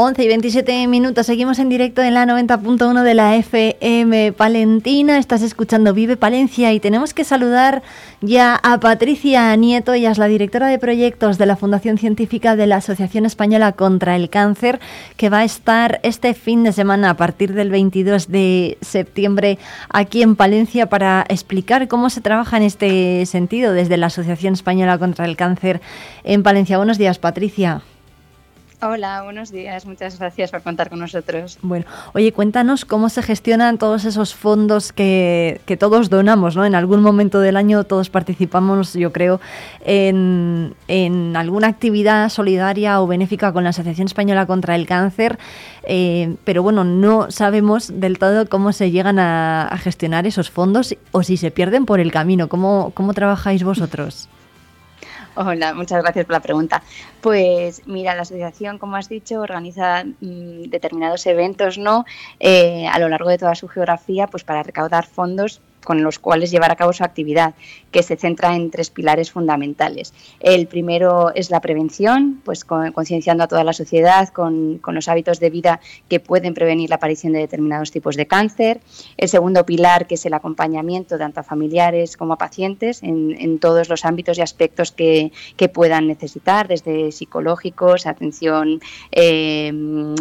11 y 27 minutos, seguimos en directo en la 90.1 de la FM Palentina. Estás escuchando Vive Palencia y tenemos que saludar ya a Patricia Nieto, ella es la directora de proyectos de la Fundación Científica de la Asociación Española contra el Cáncer, que va a estar este fin de semana a partir del 22 de septiembre aquí en Palencia para explicar cómo se trabaja en este sentido desde la Asociación Española contra el Cáncer en Palencia. Buenos días, Patricia. Hola, buenos días. Muchas gracias por contar con nosotros. Bueno, oye, cuéntanos cómo se gestionan todos esos fondos que, que todos donamos, ¿no? En algún momento del año todos participamos, yo creo, en, en alguna actividad solidaria o benéfica con la Asociación Española contra el Cáncer, eh, pero bueno, no sabemos del todo cómo se llegan a, a, gestionar esos fondos o si se pierden por el camino. ¿Cómo, cómo trabajáis vosotros? Hola, muchas gracias por la pregunta. Pues mira, la asociación, como has dicho, organiza mmm, determinados eventos, ¿no? Eh, a lo largo de toda su geografía, pues para recaudar fondos con los cuales llevar a cabo su actividad, que se centra en tres pilares fundamentales. El primero es la prevención, pues concienciando a toda la sociedad con, con, los hábitos de vida que pueden prevenir la aparición de determinados tipos de cáncer. El segundo pilar, que es el acompañamiento tanto a familiares como a pacientes en, en todos los ámbitos y aspectos que, que, puedan necesitar, desde psicológicos, atención eh,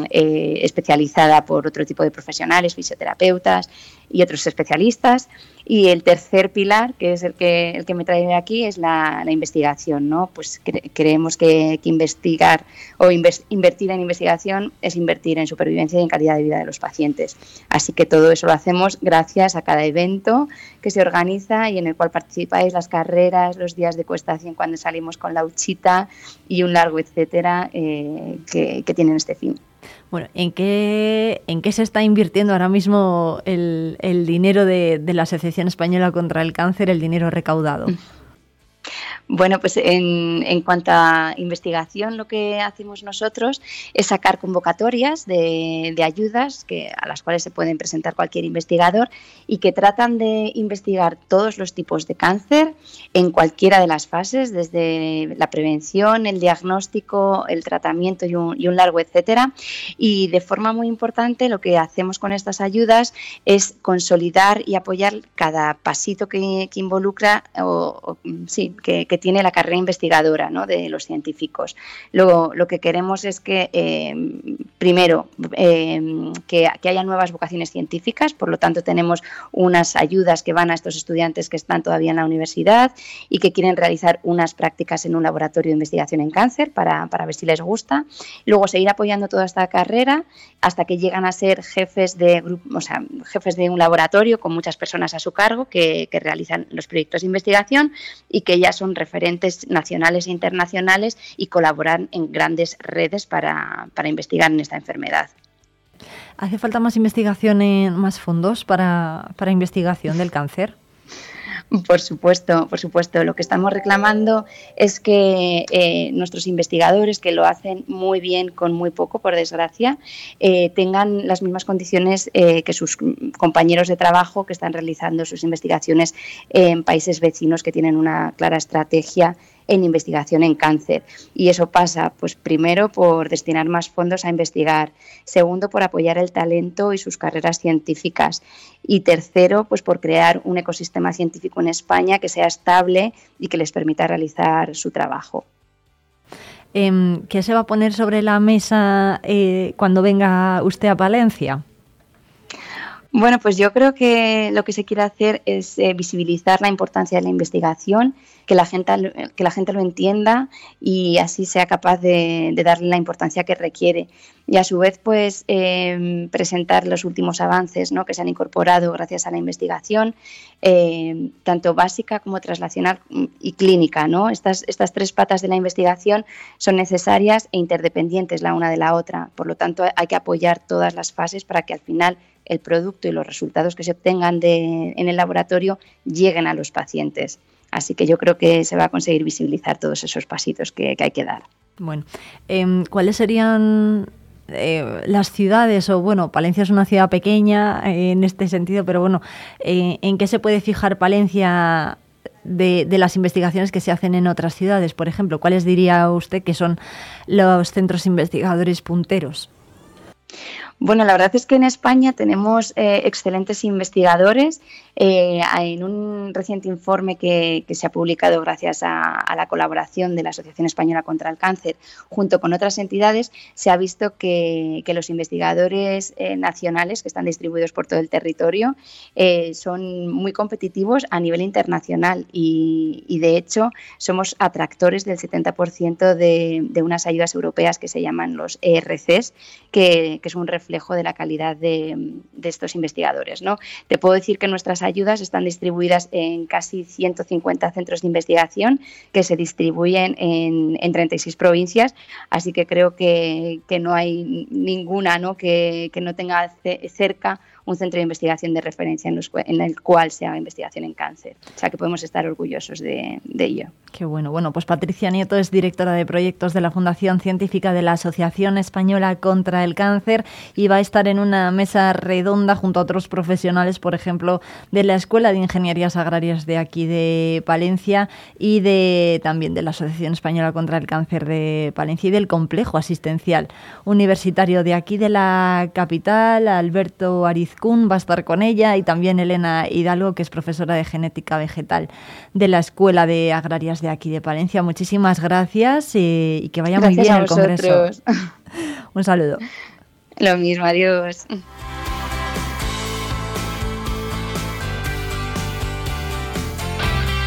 eh, especializada por otro tipo de profesionales, fisioterapeutas y otros especialistas. Y el tercer pilar, que es el que, el que me trae aquí, es la, la investigación. ¿no? Pues cre creemos que, que, investigar o invertir en investigación es invertir en supervivencia y en calidad de vida de los pacientes. Así que todo eso lo hacemos gracias a cada evento que se organiza y en el cual participáis las carreras, los días de cuestación cuando salimos con la uchita y un largo etcétera eh, que, que tienen este fin. Bueno, ¿en qué, ¿en qué se está invirtiendo ahora mismo el, el dinero de, de, la Asociación Española contra el Cáncer, el dinero recaudado? Bueno, pues en, en, cuanto a investigación, lo que hacemos nosotros es sacar convocatorias de, de, ayudas que, a las cuales se pueden presentar cualquier investigador y que tratan de investigar todos los tipos de cáncer en cualquiera de las fases, desde la prevención, el diagnóstico, el tratamiento y un, y un largo etcétera. Y de forma muy importante, lo que hacemos con estas ayudas es consolidar y apoyar cada pasito que, que involucra o, o sí, que, que tiene la carrera investigadora ¿no? de los científicos. Lo, lo, que queremos es que, eh, primero, eh, que, que, haya nuevas vocaciones científicas, por lo tanto tenemos unas ayudas que van a estos estudiantes que están todavía en la universidad y que quieren realizar unas prácticas en un laboratorio de investigación en cáncer para, para ver si les gusta. Luego seguir apoyando toda esta carrera hasta que llegan a ser jefes de, o sea, jefes de un laboratorio con muchas personas a su cargo que, que realizan los proyectos de investigación y que ya son referentes nacionales e internacionales y colaborar en grandes redes para, para investigar en esta enfermedad. ¿Hace falta más investigación, en, más fondos para, para investigación del cáncer? Por supuesto, por supuesto. Lo que estamos reclamando es que eh, nuestros investigadores, que lo hacen muy bien con muy poco, por desgracia, eh, tengan las mismas condiciones eh, que sus compañeros de trabajo que están realizando sus investigaciones en países vecinos que tienen una clara estrategia en investigación en cáncer. Y eso pasa, pues primero, por destinar más fondos a investigar, segundo, por apoyar el talento y sus carreras científicas, y tercero, pues por crear un ecosistema científico en España que sea estable y que les permita realizar su trabajo. Eh, ¿Qué se va a poner sobre la mesa eh, cuando venga usted a Valencia? Bueno, pues yo creo que lo que se quiere hacer es eh, visibilizar la importancia de la investigación, que la gente, que la gente lo entienda y así sea capaz de, darle la importancia que requiere. Y a su vez, pues eh, presentar los últimos avances ¿no? que se han incorporado gracias a la investigación, eh, tanto básica como translacional y clínica. ¿no? Estas, estas tres patas de la investigación son necesarias e interdependientes la una de la otra. Por lo tanto, hay que apoyar todas las fases para que al final el producto y los resultados que se obtengan de, en el laboratorio lleguen a los pacientes. Así que yo creo que se va a conseguir visibilizar todos esos pasitos que, que hay que dar. Bueno, eh, ¿cuáles serían eh, las ciudades, o bueno, Palencia es una ciudad pequeña eh, en este sentido, pero bueno, eh, ¿en qué se puede fijar Palencia de, de, las investigaciones que se hacen en otras ciudades? Por ejemplo, ¿cuáles diría usted que son los centros investigadores punteros? Bueno, la verdad es que en España tenemos eh, excelentes investigadores. Eh, en un reciente informe que, se ha publicado gracias a, la colaboración de la Asociación Española contra el Cáncer junto con otras entidades, se ha visto que, los investigadores eh, nacionales que están distribuidos por todo el territorio son muy competitivos a nivel internacional y, de hecho somos atractores del 70% de, de, unas ayudas europeas que se llaman los ERCs, que, que es un reflejo de la calidad de, estos investigadores. ¿no? Te puedo decir que nuestras ayudas están distribuidas en casi 150 centros de investigación que se distribuyen en, 36 provincias, así que creo que, no hay ninguna ¿no? Que, que no tenga cerca un centro de investigación de referencia en, el cual se haga investigación en cáncer. O sea que podemos estar orgullosos de, ello. Qué bueno. Bueno, pues Patricia Nieto es directora de proyectos de la Fundación Científica de la Asociación Española contra el Cáncer y va a estar en una mesa redonda junto a otros profesionales, por ejemplo, de la Escuela de Ingenierías Agrarias de aquí de Palencia y de también de la Asociación Española contra el Cáncer de Palencia y del Complejo Asistencial Universitario de aquí de la capital, Alberto Ariz va a estar con ella y también Elena Hidalgo, que es profesora de genética vegetal de la Escuela de Agrarias de aquí de Palencia. Muchísimas gracias y, y que vaya muy bien el Congreso. Un saludo. Lo mismo, adiós.